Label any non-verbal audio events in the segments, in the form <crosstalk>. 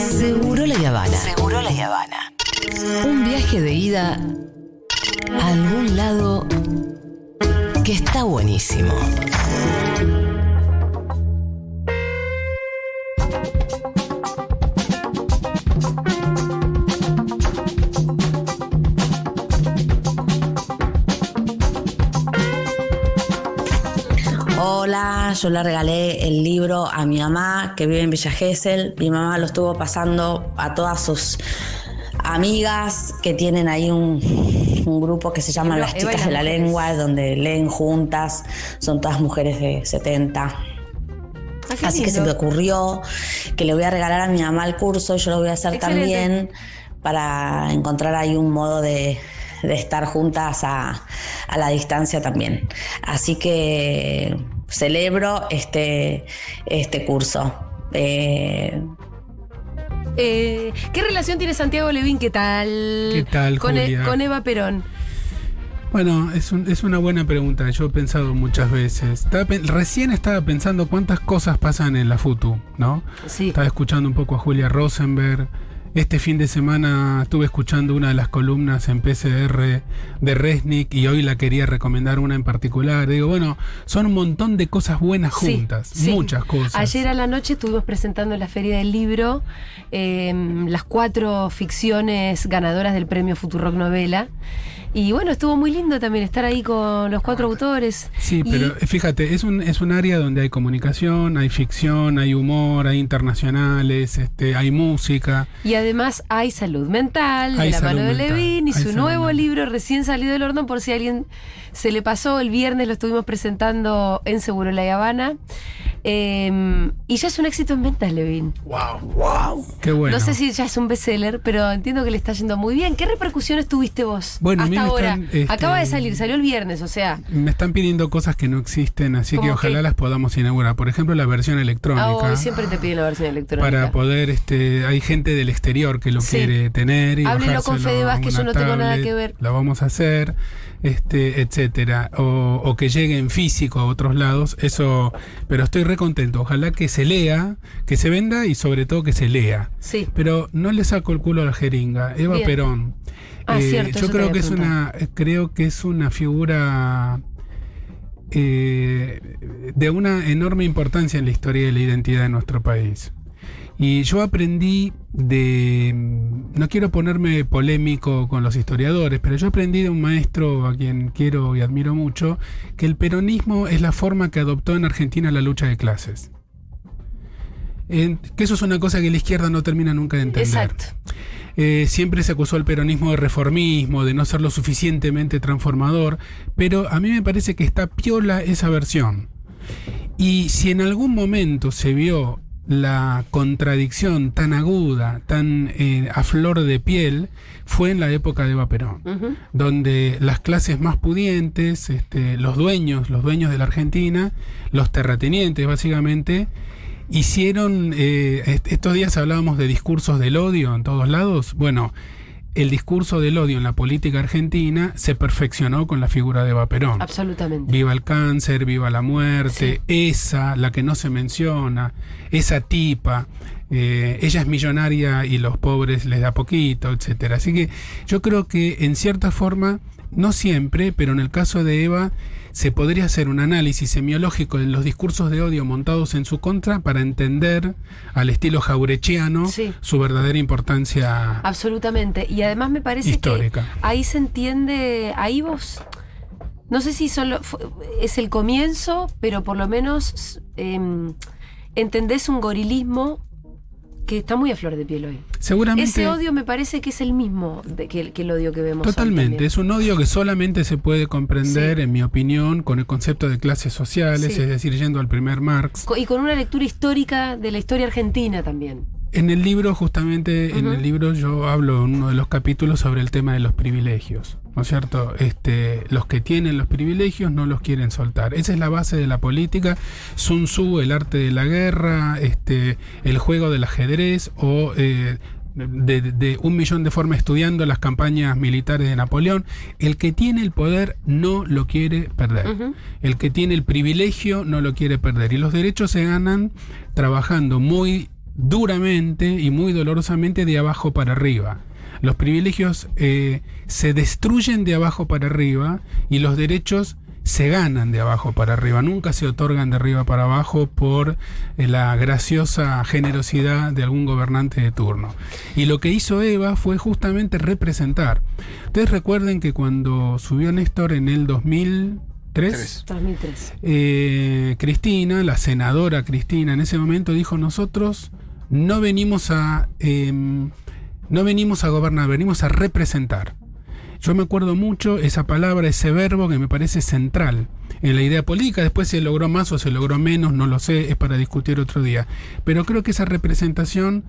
Seguro la Habana. Seguro la Habana. Un viaje de ida a algún lado que está buenísimo. Yo le regalé el libro a mi mamá que vive en Villa Gesell. Mi mamá lo estuvo pasando a todas sus amigas que tienen ahí un, un grupo que se llama Las Chicas de la Mujeres. Lengua, donde leen juntas. Son todas mujeres de 70. Ah, Así que se me ocurrió que le voy a regalar a mi mamá el curso y yo lo voy a hacer Excelente. también para encontrar ahí un modo de, de estar juntas a, a la distancia también. Así que celebro este, este curso. Eh, Eh, ¿Qué relación tiene Santiago Levín? ¿Qué tal? ¿Qué tal, con, E- con Eva Perón. Bueno, es, un- es una buena pregunta. Yo he pensado muchas veces. Estaba recién estaba pensando cuántas cosas pasan en la FUTU, ¿no? Sí. Estaba escuchando un poco a Julia Rosenberg. Este fin de semana estuve escuchando una de las columnas en PCR de Resnick y hoy la quería recomendar una en particular. Digo, bueno, son un montón de cosas buenas juntas, sí. muchas cosas. Ayer a la noche estuvimos presentando en la Feria del Libro eh, las cuatro ficciones ganadoras del premio Futurock Novela. Y bueno, estuvo muy lindo también estar ahí con los cuatro autores. Sí, Y- pero eh, fíjate, es un, es un área donde hay comunicación, hay ficción, hay humor, hay internacionales, este, hay música. Y además hay salud mental Hay de la salud mano de Levin y su nuevo mental. libro recién salido del horno por si a alguien se le pasó. El viernes lo estuvimos presentando en Seguro La Habana. Eh, y ya es un éxito en ventas, Levin. ¡Wow! ¡Wow! ¡Qué bueno! No sé si ya es un bestseller, pero entiendo que le está yendo muy bien. ¿Qué repercusiones tuviste vos Bueno, a mí hasta me ahora? están, este, Acaba de salir, salió el viernes, o sea. Me están pidiendo cosas que no existen, así que ¿Cómo ojalá las podamos inaugurar. Por ejemplo, la versión electrónica. Hoy siempre te piden la versión electrónica. para poder, este, hay gente del exterior que lo Sí. quiere tener y Háblenlo con Fede Vázquez, yo no tengo nada que ver. Lo vamos a hacer, este, etcétera, o, o que llegue en físico a otros lados. Eso, pero estoy re contento. Ojalá que se lea, que se venda y sobre todo que se lea. Sí. Pero no le saco el culo a la jeringa. Eva Bien. Perón. Ah, Eh, cierto, yo creo que es una, creo que es una figura eh, de una enorme importancia en la historia de la identidad de nuestro país. Y yo aprendí de, no quiero ponerme polémico con los historiadores, pero yo aprendí de un maestro a quien quiero y admiro mucho, que el peronismo es la forma que adoptó en Argentina la lucha de clases. Que eso es una cosa que la izquierda no termina nunca de entender. Exacto. Eh, siempre se acusó al peronismo de reformismo, de no ser lo suficientemente transformador, pero a mí me parece que está piola esa versión. Y si en algún momento se vio la contradicción tan aguda, tan eh, a flor de piel, fue en la época de Eva Perón donde las clases más pudientes, este, los dueños, los dueños de la Argentina, los terratenientes básicamente, hicieron, eh, est- estos días hablábamos de discursos del odio en todos lados, bueno, el discurso del odio en la política argentina se perfeccionó con la figura de Eva Perón. Absolutamente. Viva el cáncer, viva la muerte, esa, la que no se menciona, esa tipa, eh, ella es millonaria y los pobres les da poquito, etcétera. Así que yo creo que en cierta forma, no siempre, pero en el caso de Eva, se podría hacer un análisis semiológico de los discursos de odio montados en su contra para entender al estilo jaurechiano Sí. su verdadera importancia. Absolutamente. Y además me parece Histórica. que ahí se entiende, ahí vos, no sé si solo es el comienzo, pero por lo menos em, entendés un gorilismo que está muy a flor de piel hoy. Seguramente. Ese odio me parece que es el mismo de- que, el- que el odio que vemos. hoy Totalmente, también. es un odio que solamente se puede comprender, Sí. en mi opinión, con el concepto de clases sociales, Sí. es decir, yendo al primer Marx. Y con una lectura histórica de la historia argentina también. En el libro, justamente, en el libro yo hablo en uno de los capítulos sobre el tema de los privilegios, ¿no es cierto? Este, los que tienen los privilegios no los quieren soltar. Esa es la base de la política. Sun Tzu, el arte de la guerra, este, el juego del ajedrez o eh, de, de un millón de formas estudiando las campañas militares de Napoleón. El que tiene el poder no lo quiere perder. El que tiene el privilegio no lo quiere perder. Y los derechos se ganan trabajando muy duramente y muy dolorosamente de abajo para arriba. Los privilegios eh, se destruyen de abajo para arriba y los derechos se ganan de abajo para arriba, nunca se otorgan de arriba para abajo por eh, la graciosa generosidad de algún gobernante de turno. Y lo que hizo Eva fue justamente representar. Ustedes recuerden que cuando subió Néstor en el 2003, 2003. eh, Cristina, la senadora Cristina en ese momento dijo nosotros no venimos a em, no venimos a gobernar, venimos a representar. Yo me acuerdo mucho esa palabra, ese verbo que me parece central en la idea política. Después se logró más o se logró menos, no lo sé, es para discutir otro día. Pero creo que esa representación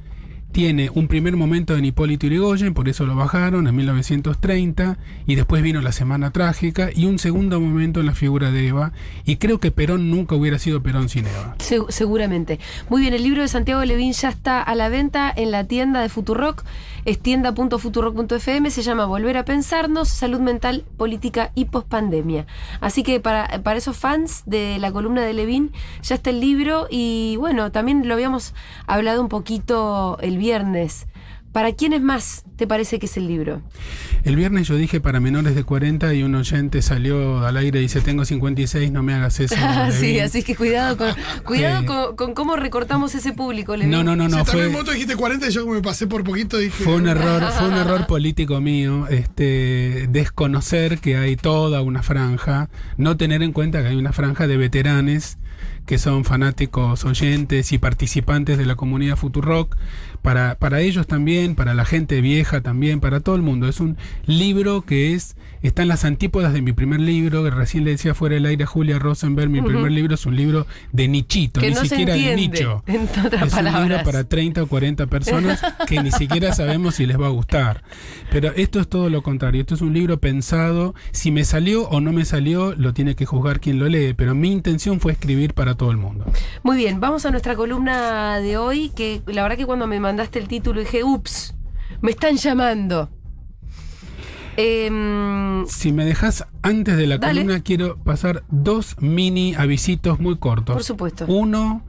tiene un primer momento en Hipólito Yrigoyen, por eso lo bajaron en 1930, y después vino la Semana Trágica, y un segundo momento en la figura de Eva, y creo que Perón nunca hubiera sido Perón sin Eva. Se- seguramente. Muy bien, el libro de Santiago Levín ya está a la venta en la tienda de Futurock, es tienda.futurock.fm, se llama Volver a Pensarnos, Salud Mental, Política y Pospandemia. Así que para, para esos fans de la columna de Levín ya está el libro y bueno, también lo habíamos hablado un poquito el viernes. ¿Para quiénes más te parece que es el libro? El viernes yo dije para menores de 40 y un oyente salió al aire y dice tengo 56, no me hagas eso. <laughs> Ah, sí, Levin". así que cuidado con, cuidado Sí. con, con cómo recortamos ese público. No, no, no, no, también fue, vos dijiste 40 y yo me pasé por poquito dije. fue un <laughs> error, fue un error político mío, este, desconocer que hay toda una franja, no tener en cuenta que hay una franja de veteranes que son fanáticos, oyentes y participantes de la comunidad Futurock, para, para ellos también, para la gente vieja también, para todo el mundo. Es un libro que es, está en las antípodas de mi primer libro, que recién le decía fuera del aire a Julia Rosenberg, mi primer libro es un libro de nichito, Que ni no se siquiera de nicho. <laughs> en otras es un libro palabras. para 30 o 40 personas que ni siquiera sabemos si les va a gustar. Pero esto es todo lo contrario. Esto es un libro pensado. Si me salió o no me salió, lo tiene que juzgar quien lo lee. Pero mi intención fue escribir para todo el mundo. Muy bien, vamos a nuestra columna de hoy, que la verdad que cuando me mandaste el título dije, ups, me están llamando. Em, Si me dejas antes de la Dale. columna, quiero pasar dos mini avisitos muy cortos. por supuesto. Uno,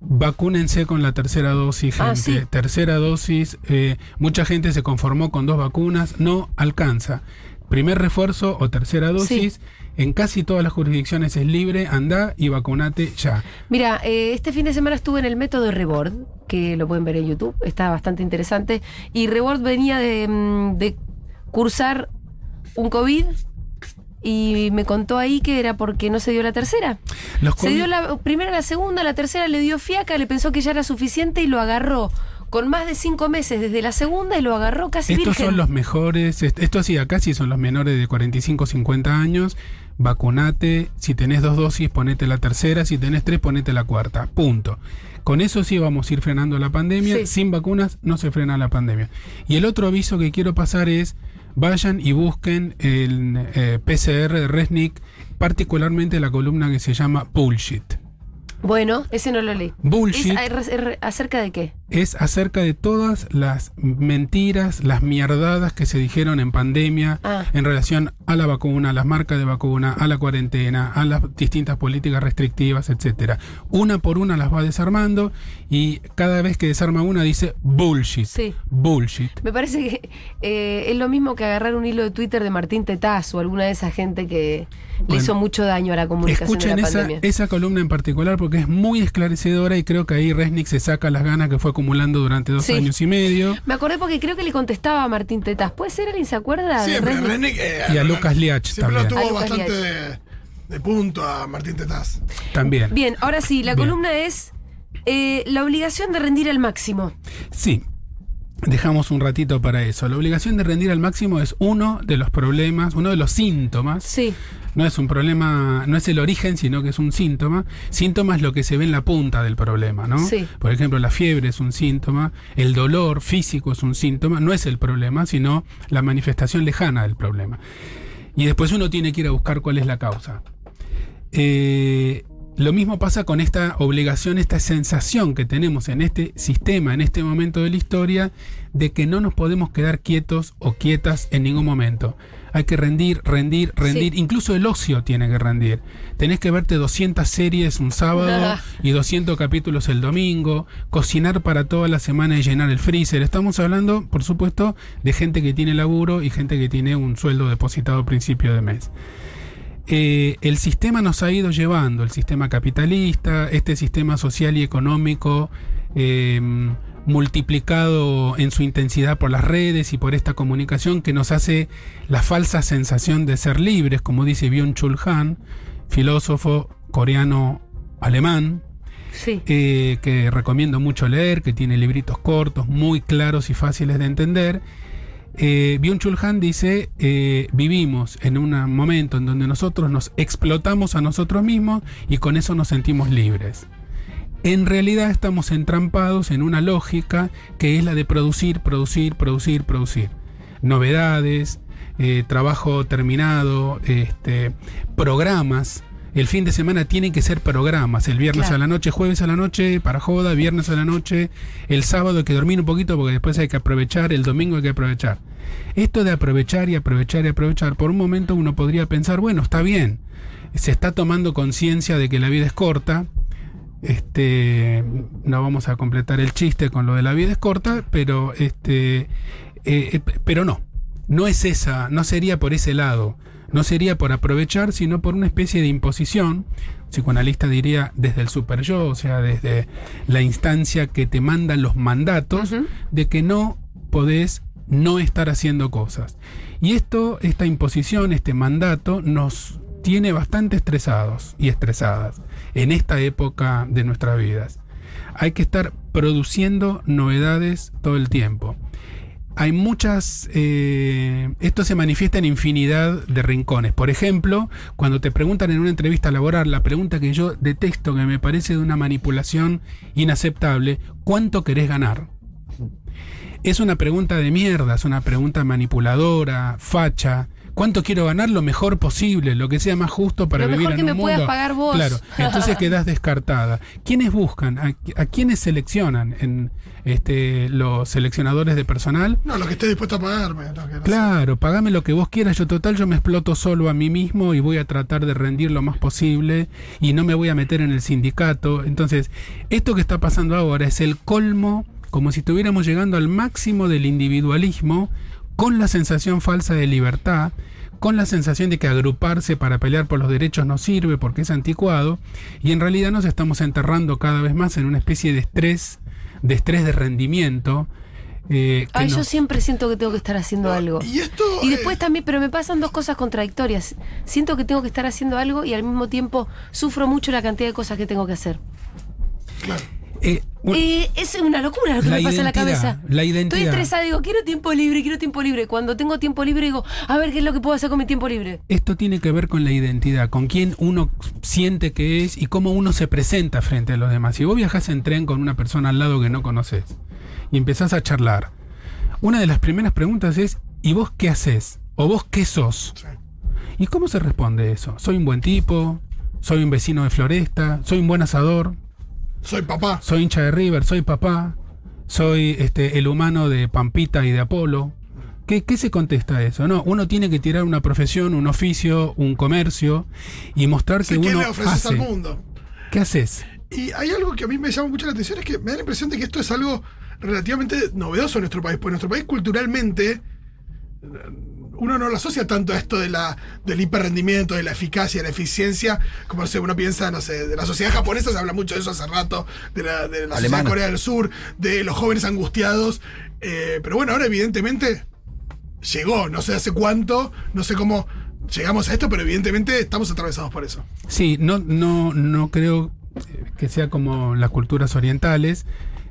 vacúnense con la tercera dosis, gente. Ah, sí. Tercera dosis, eh, mucha gente se conformó con dos vacunas, no alcanza. Primer refuerzo o tercera dosis, en casi todas las jurisdicciones es libre, anda y vacunate ya. Mira, eh, este fin de semana estuve en el método Rebord, que lo pueden ver en YouTube, está bastante interesante. Y Rebord venía de, mm, de cursar un COVID y me contó ahí que era porque no se dio la tercera. Los Se dio la primera, la segunda, la tercera le dio fiaca, le pensó que ya era suficiente y lo agarró con más de cinco meses desde la segunda y lo agarró casi Estos virgen. son los mejores, est- esto sí, acá sí son los menores de 45, 50 años. Vacunate, si tenés dos dosis, ponete la tercera, si tenés tres, ponete la cuarta. Punto. Con eso sí vamos a ir frenando la pandemia. Sí. Sin vacunas no se frena la pandemia. Y el otro aviso que quiero pasar es, vayan y busquen el eh, PCR de Resnick, particularmente la columna que se llama Bullshit. Bueno, ese no lo leí. Bullshit. ¿Es, es- es- acerca de qué? Es acerca de todas las mentiras, las mierdadas que se dijeron en pandemia Ah. en relación a la vacuna, a las marcas de vacuna, a la cuarentena, a las distintas políticas restrictivas, etcétera. Una por una las va desarmando y cada vez que desarma una dice bullshit. Sí. Bullshit. Me parece que eh, es lo mismo que agarrar un hilo de Twitter de Martín Tetaz o alguna de esa gente que le hizo mucho daño a la comunicación Escuchen de la esa, pandemia. esa columna en particular porque es muy esclarecedora y creo que ahí Resnick se saca las ganas que fue acumulando durante dos Sí. años y medio. Me acordé porque creo que le contestaba a Martín Tetaz. ¿Puede ser? ¿Alguien se acuerda? Siempre, eh, Y a Lucas Liach Siempre lo también. A tuvo bastante de, de punto a Martín Tetaz. También. Bien, ahora sí, la Bien. columna es eh, la obligación de rendir al máximo. Sí. Dejamos un ratito para eso. La obligación de rendir al máximo es uno de los problemas, uno de los síntomas. Sí, No es un problema, no es el origen, sino que es un síntoma. Síntoma es lo que se ve en la punta del problema, ¿no? Sí. Por ejemplo, la fiebre es un síntoma, el dolor físico es un síntoma, no es el problema, sino la manifestación lejana del problema. Y después uno tiene que ir a buscar cuál es la causa. Eh, lo mismo pasa con esta obligación, esta sensación que tenemos en este sistema, en este momento de la historia, de que no nos podemos quedar quietos o quietas en ningún momento. Hay que rendir, rendir, rendir. Sí. Incluso el ocio tiene que rendir. Tenés que verte 200 series un sábado y 200 capítulos el domingo, cocinar para toda la semana y llenar el freezer. Estamos hablando, por supuesto, de gente que tiene laburo y gente que tiene un sueldo depositado a principio de mes. Eh, el sistema nos ha ido llevando, el sistema capitalista, este sistema social y económico, eh, multiplicado en su intensidad por las redes y por esta comunicación que nos hace la falsa sensación de ser libres, como dice Byung-Chul Han, filósofo coreano-alemán, Sí. eh, que recomiendo mucho leer, que tiene libritos cortos, muy claros y fáciles de entender. Eh, Byung-Chul Han dice, eh, vivimos en un momento en donde nosotros nos explotamos a nosotros mismos y con eso nos sentimos libres. En realidad estamos entrampados en una lógica que es la de producir, producir, producir, producir. Novedades, eh, trabajo terminado, este, programas. El fin de semana tienen que ser programas. El viernes Claro. a la noche, jueves a la noche, para joda, viernes a la noche. El sábado hay que dormir un poquito porque después hay que aprovechar, el domingo hay que aprovechar. Esto de aprovechar y aprovechar y aprovechar, por un momento uno podría pensar, bueno, está bien. Se está tomando conciencia de que la vida es corta, este, no vamos a completar el chiste con lo de la vida es corta, pero este, eh, eh, pero no, no es esa, no sería por ese lado, no sería por aprovechar, sino por una especie de imposición. Psicoanalista diría desde el super yo, o sea, desde la instancia que te manda los mandatos de que no podés no estar haciendo cosas. Y esto, esta imposición, este mandato, nos tiene bastante estresados y estresadas en esta época de nuestras vidas. Hay que estar produciendo novedades todo el tiempo. Hay muchas... eh, esto se manifiesta en infinidad de rincones. Por ejemplo, cuando te preguntan en una entrevista laboral, la pregunta que yo detesto, que me parece de una manipulación inaceptable, ¿cuánto querés ganar? Es una pregunta de mierda, es una pregunta manipuladora, facha. ¿Cuánto quiero ganar? Lo mejor posible, lo que sea más justo para Lo vivir mejor en que un me mundo. puedas pagar vos. Claro, entonces quedas descartada. ¿Quiénes buscan? ¿A, a quiénes seleccionan en este, los seleccionadores de personal? No, lo que esté dispuesto a pagarme. lo que no sé. Claro, pagame lo que vos quieras. Yo total, yo me exploto solo a mí mismo y voy a tratar de rendir lo más posible y no me voy a meter en el sindicato. Entonces, esto que está pasando ahora es el colmo, como si estuviéramos llegando al máximo del individualismo, con la sensación falsa de libertad, con la sensación de que agruparse para pelear por los derechos no sirve porque es anticuado, y en realidad nos estamos enterrando cada vez más en una especie de estrés, de estrés de rendimiento. eh, Ay, yo siempre siento que tengo que estar haciendo algo. Y esto. Y eh, después también, pero me pasan dos cosas contradictorias. Siento que tengo que estar haciendo algo y al mismo tiempo sufro mucho la cantidad de cosas que tengo que hacer. claro. Eh, Eh, es una locura lo que La me pasa en la cabeza. la Estoy identidad. estresada, digo, quiero tiempo libre, quiero tiempo libre. Cuando tengo tiempo libre, digo, a ver qué es lo que puedo hacer con mi tiempo libre. Esto tiene que ver con la identidad, con quién uno siente que es y cómo uno se presenta frente a los demás. Si vos viajás en tren con una persona al lado que no conoces y empezás a charlar, una de las primeras preguntas es, ¿y vos qué haces? ¿O vos qué sos? ¿Y cómo se responde eso? ¿Soy un buen tipo? ¿Soy un vecino de Floresta? ¿Soy un buen asador? Soy papá. ¿Soy hincha de River? ¿Soy papá? ¿Soy este, el humano de Pampita y de Apolo? ¿Qué, qué se contesta a eso? No, uno tiene que tirar una profesión, un oficio, un comercio y mostrar que ¿Qué uno le ofreces hace. al mundo? ¿Qué haces? Y hay algo que a mí me llama mucho la atención, es que me da la impresión de que esto es algo relativamente novedoso en nuestro país, porque nuestro país culturalmente uno no lo asocia tanto a esto de la, del hiperrendimiento, de la eficacia, de la eficiencia, como no sé, uno piensa, no sé, de la sociedad japonesa se habla mucho de eso hace rato, de la, de la sociedad de Corea del Sur, de los jóvenes angustiados, eh, pero bueno, ahora evidentemente llegó, no sé hace cuánto, no sé cómo llegamos a esto, pero evidentemente estamos atravesados por eso. Sí, no, no, no creo que sea como las culturas orientales,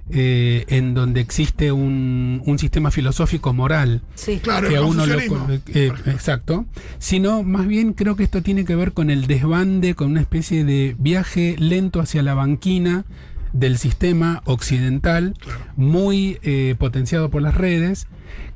eh, en donde existe un, un sistema filosófico moral Sí. Claro, que a uno lo eh, exacto sino más bien creo que esto tiene que ver con el desbande con una especie de viaje lento hacia la banquina del sistema occidental, muy eh, potenciado por las redes,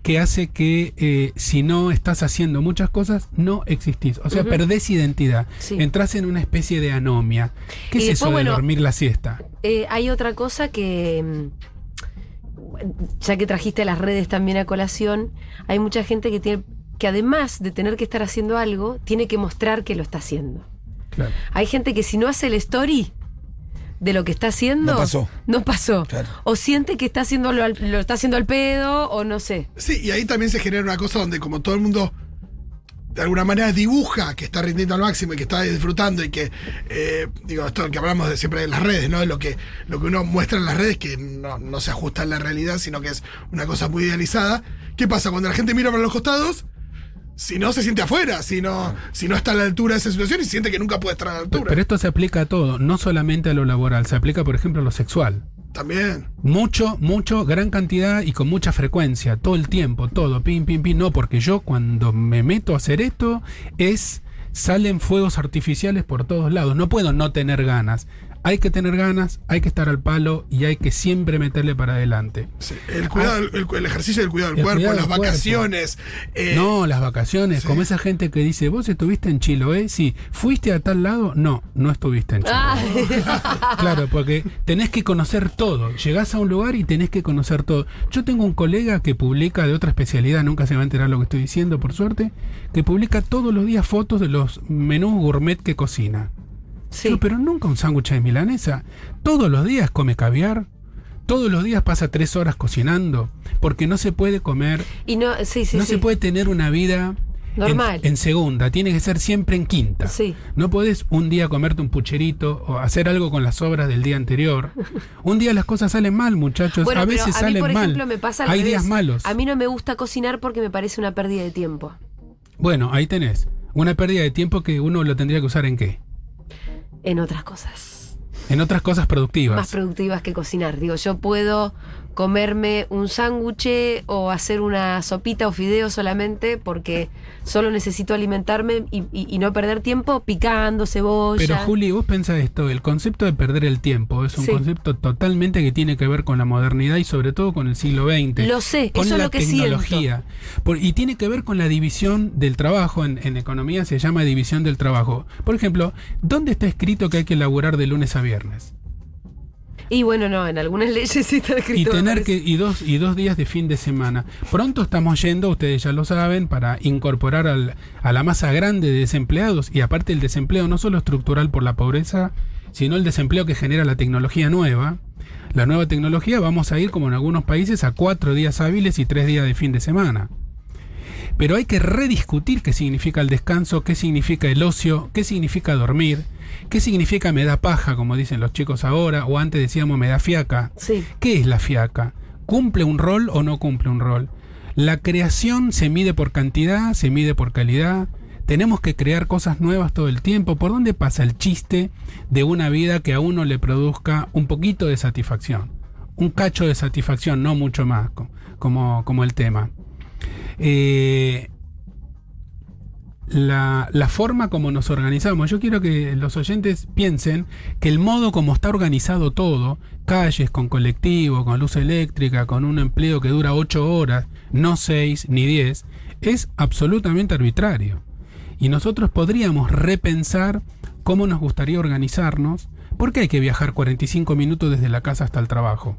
que hace que eh, si no estás haciendo muchas cosas, no existís. O sea, Ujú. perdés identidad. Sí. Entras en una especie de anomia. ¿Qué Y es después, eso de bueno, dormir la siesta? Eh, hay otra cosa que, mm, ya que trajiste las redes también a colación, hay mucha gente que tiene que además de tener que estar haciendo algo, tiene que mostrar que lo está haciendo. Claro. Hay gente que si no hace el story de lo que está haciendo, No pasó. no pasó. Claro. O siente que está haciendo lo, lo está haciendo al pedo, o no sé. Sí, y ahí también se genera una cosa donde como todo el mundo de alguna manera dibuja que está rindiendo al máximo y que está disfrutando y que, eh, digo, esto que hablamos de siempre de las redes, ¿no? Lo que, lo que uno muestra en las redes que no, no se ajusta a la realidad, sino que es una cosa muy idealizada. ¿Qué pasa? Cuando la gente mira para los costados, si no se siente afuera, si no, si no está a la altura de esa situación y siente que nunca puede estar a la altura. Pero esto se aplica a todo, no solamente a lo laboral, se aplica, por ejemplo, a lo sexual. También. Mucho, mucho, gran cantidad y con mucha frecuencia, todo el tiempo, todo, pim, pim, pim. No, porque yo cuando me meto a hacer esto es. Salen fuegos artificiales por todos lados. No puedo no tener ganas. Hay que tener ganas, hay que estar al palo y hay que siempre meterle para adelante. Sí, El, cuidado, el, el ejercicio del cuidado del El cuerpo, cuidado las del cuerpo. vacaciones. eh, no, las vacaciones, sí. como esa gente que dice, vos estuviste en Chiloé, sí, fuiste a tal lado, no, no estuviste en Chiloé. Ah, <laughs> Claro, porque tenés que conocer todo. Llegás a un lugar y tenés que conocer todo. Yo tengo un colega que publica de otra especialidad, nunca se va a enterar lo que estoy diciendo, por suerte, que publica todos los días fotos de los menús gourmet que cocina. Sí. Pero nunca un sándwich de milanesa. Todos los días come caviar. Todos los días pasa tres horas cocinando. Porque no se puede comer, Y no, sí, sí, no se puede tener una vida en- Normal. En, segunda. Tiene que ser siempre en quinta. Sí. No podés un día comerte un pucherito o hacer algo con las sobras del día anterior. Un día las cosas salen mal, muchachos. Bueno, a pero veces a mí, salen por mal. ejemplo, me pasa Hay revés. días malos. A mí no me gusta cocinar porque me parece una pérdida de tiempo. Bueno, ahí tenés. Una pérdida de tiempo que uno lo tendría que usar en qué? En otras cosas. En otras cosas productivas. Más productivas que cocinar. Digo, yo puedo comerme un sándwich o hacer una sopita o fideo solamente porque solo necesito alimentarme y, y- y no perder tiempo picando cebolla. Pero Juli, vos pensás esto, el concepto de perder el tiempo es un Sí. concepto totalmente que tiene que ver con la modernidad y sobre todo con el siglo XX. Lo sé, con eso es la lo que tecnología. Por- y tiene que ver con la división del trabajo. En, en economía se llama división del trabajo. Por ejemplo, ¿dónde está escrito que hay que laburar de lunes a viernes? Y bueno, no, en algunas <laughs> leyes sí está escrito. y tener que y dos y dos días de fin de semana. Pronto estamos yendo, ustedes ya lo saben, para incorporar al- a la masa grande de desempleados y aparte el desempleo no solo estructural por la pobreza, sino el desempleo que genera la tecnología nueva. La nueva tecnología vamos a ir como en algunos países a cuatro días hábiles y tres días de fin de semana. Pero hay que rediscutir qué significa el descanso, qué significa el ocio, qué significa dormir, qué significa me da paja, como dicen los chicos ahora, o antes decíamos me da fiaca. Sí. ¿Qué es la fiaca? ¿Cumple un rol o no cumple un rol? La creación se mide por cantidad, se mide por calidad. Tenemos que crear cosas nuevas todo el tiempo. ¿Por dónde pasa el chiste de una vida que a uno le produzca un poquito de satisfacción? Un cacho de satisfacción, no mucho más, co- como, como el tema. Eh, la, forma como nos organizamos. Yo quiero que los oyentes piensen que el modo como está organizado todo, calles con colectivo, con luz eléctrica, con un empleo que dura 8 horas, no 6 ni 10, es absolutamente arbitrario. Y nosotros podríamos repensar cómo nos gustaría organizarnos. ¿Por qué hay que viajar 45 minutos desde la casa hasta el trabajo?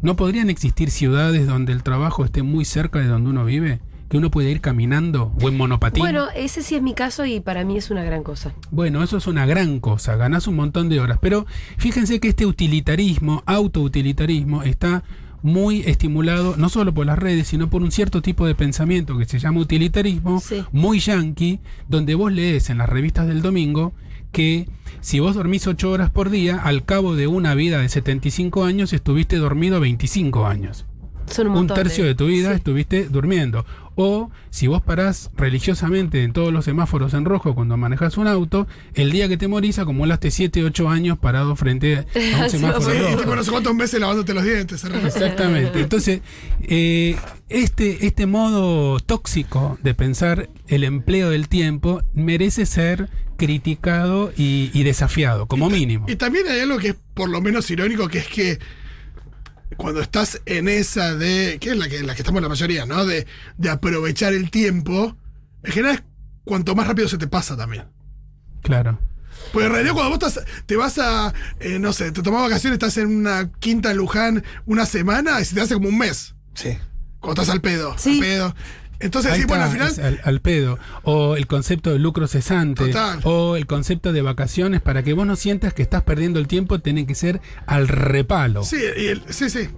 ¿No podrían existir ciudades donde el trabajo esté muy cerca de donde uno vive? ¿Que uno puede ir caminando o en monopatín? Bueno, ese sí es mi caso y para mí es una gran cosa. Bueno, eso es una gran cosa, ganás un montón de horas. Pero fíjense que este utilitarismo, autoutilitarismo, está muy estimulado no solo por las redes, sino por un cierto tipo de pensamiento que se llama utilitarismo, Sí. muy yankee, donde vos lees en las revistas del domingo que si vos dormís 8 horas por día, al cabo de una vida de 75 años estuviste dormido 25 años. Son un un, tercio de- de, tu vida sí. estuviste durmiendo. O si vos parás religiosamente en todos los semáforos en rojo cuando manejas un auto, el día que te morís acumulaste 7, 8 años parado frente a un <laughs> semáforo. Sí, rojo. tipo no sé cuántos meses lavándote los dientes. Exactamente. Entonces, eh, este, este modo tóxico de pensar el empleo del tiempo merece ser criticado y, y desafiado, como mínimo. Y también hay algo que es por lo menos irónico, que es que cuando estás en esa de. que es la que, la que estamos la mayoría, ¿no? De, de aprovechar el tiempo, en general es cuanto más rápido se te pasa también. Claro. Porque en realidad cuando vos estás, te vas a, eh, no sé, te tomás vacaciones, estás en una quinta en Luján una semana y se te hace como un mes. Sí. Cuando estás al pedo. Sí. Al pedo. Entonces, sí, bueno, al final. es al, al pedo. O el concepto de lucro cesante. Total. O el concepto de vacaciones. Para que vos no sientas que estás perdiendo el tiempo, tiene que ser al repalo. Sí, y el- sí, sí.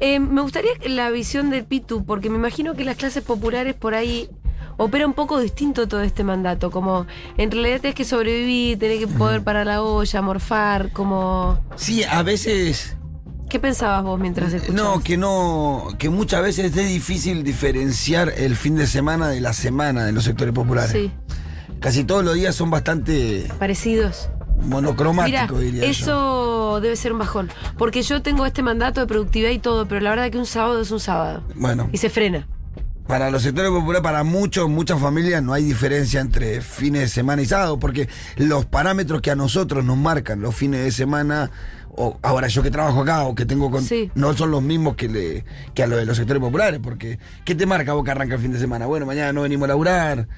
Eh, me gustaría la visión de Pitu, porque me imagino que las clases populares por ahí opera un poco distinto todo este mandato. Como en realidad tenés que sobrevivir, tenés que poder parar la olla, morfar, como. Sí, a veces. ¿Qué pensabas vos mientras escuchabas? No, que no. Que muchas veces es difícil diferenciar el fin de semana de la semana en los sectores populares. Sí, Casi todos los días son bastante parecidos. Mira, monocromáticos, diría yo. eso debe ser un bajón. Porque yo tengo este mandato de productividad y todo, pero la verdad que un sábado es un sábado. Bueno, Y se frena. para los sectores populares, para muchos, muchas familias, no hay diferencia entre fines de semana y sábado, porque los parámetros que a nosotros nos marcan los fines de semana, o ahora yo que trabajo acá o que tengo con, Sí. no son los mismos que, le, que a los de los sectores populares, porque ¿qué te marca vos que arranca el fin de semana? Bueno, mañana no venimos a laburar.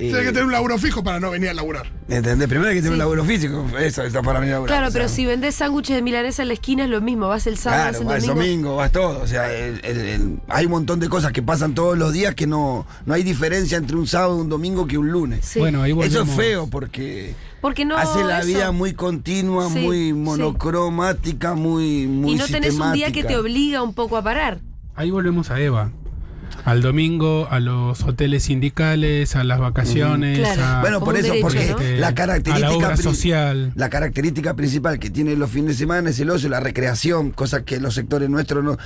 Eh, Tienes que tener un laburo fijo para no venir a laburar. ¿Entendés? Primero hay que tener Sí. un laburo físico, eso está para a laburar. Claro, o pero sea. si vendés sándwiches de milanesa en la esquina es lo mismo. Vas el sábado, Claro, vas el vas el domingo. domingo, vas todo. O sea, el- el- el- hay un montón de cosas que pasan todos los días que no, no hay diferencia entre un sábado, un domingo que un lunes. Sí. Bueno, ahí Eso es feo porque Porque no. hace la eso- vida muy continua, Sí, muy sí. monocromática, muy, muy Y no tenés un día que te obliga un poco a parar. Ahí volvemos a Eva. Al domingo, a los hoteles sindicales, a las vacaciones, Claro. a, Bueno, por eso, derecho, porque ¿no? este, la a característica la obra pri- social. La característica principal que tiene los fines de semana es el ocio, la recreación, cosa que los sectores nuestros no.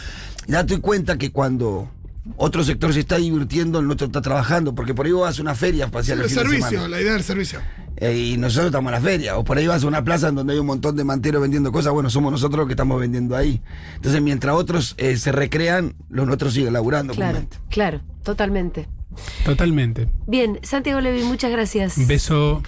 Date cuenta que cuando otro sector se está divirtiendo, el nuestro está trabajando, porque por ahí vos vas a una feria espacial el el fin de servicio, semana. la idea del servicio. Eh, y nosotros estamos en la feria, o por ahí vas a una plaza en donde hay un montón de manteros vendiendo cosas, bueno, somos nosotros los que estamos vendiendo ahí. Entonces, mientras otros eh, se recrean, los nuestros siguen laburando. Claro, claro, totalmente. Totalmente. Bien, Santiago Levi, muchas gracias. Un beso.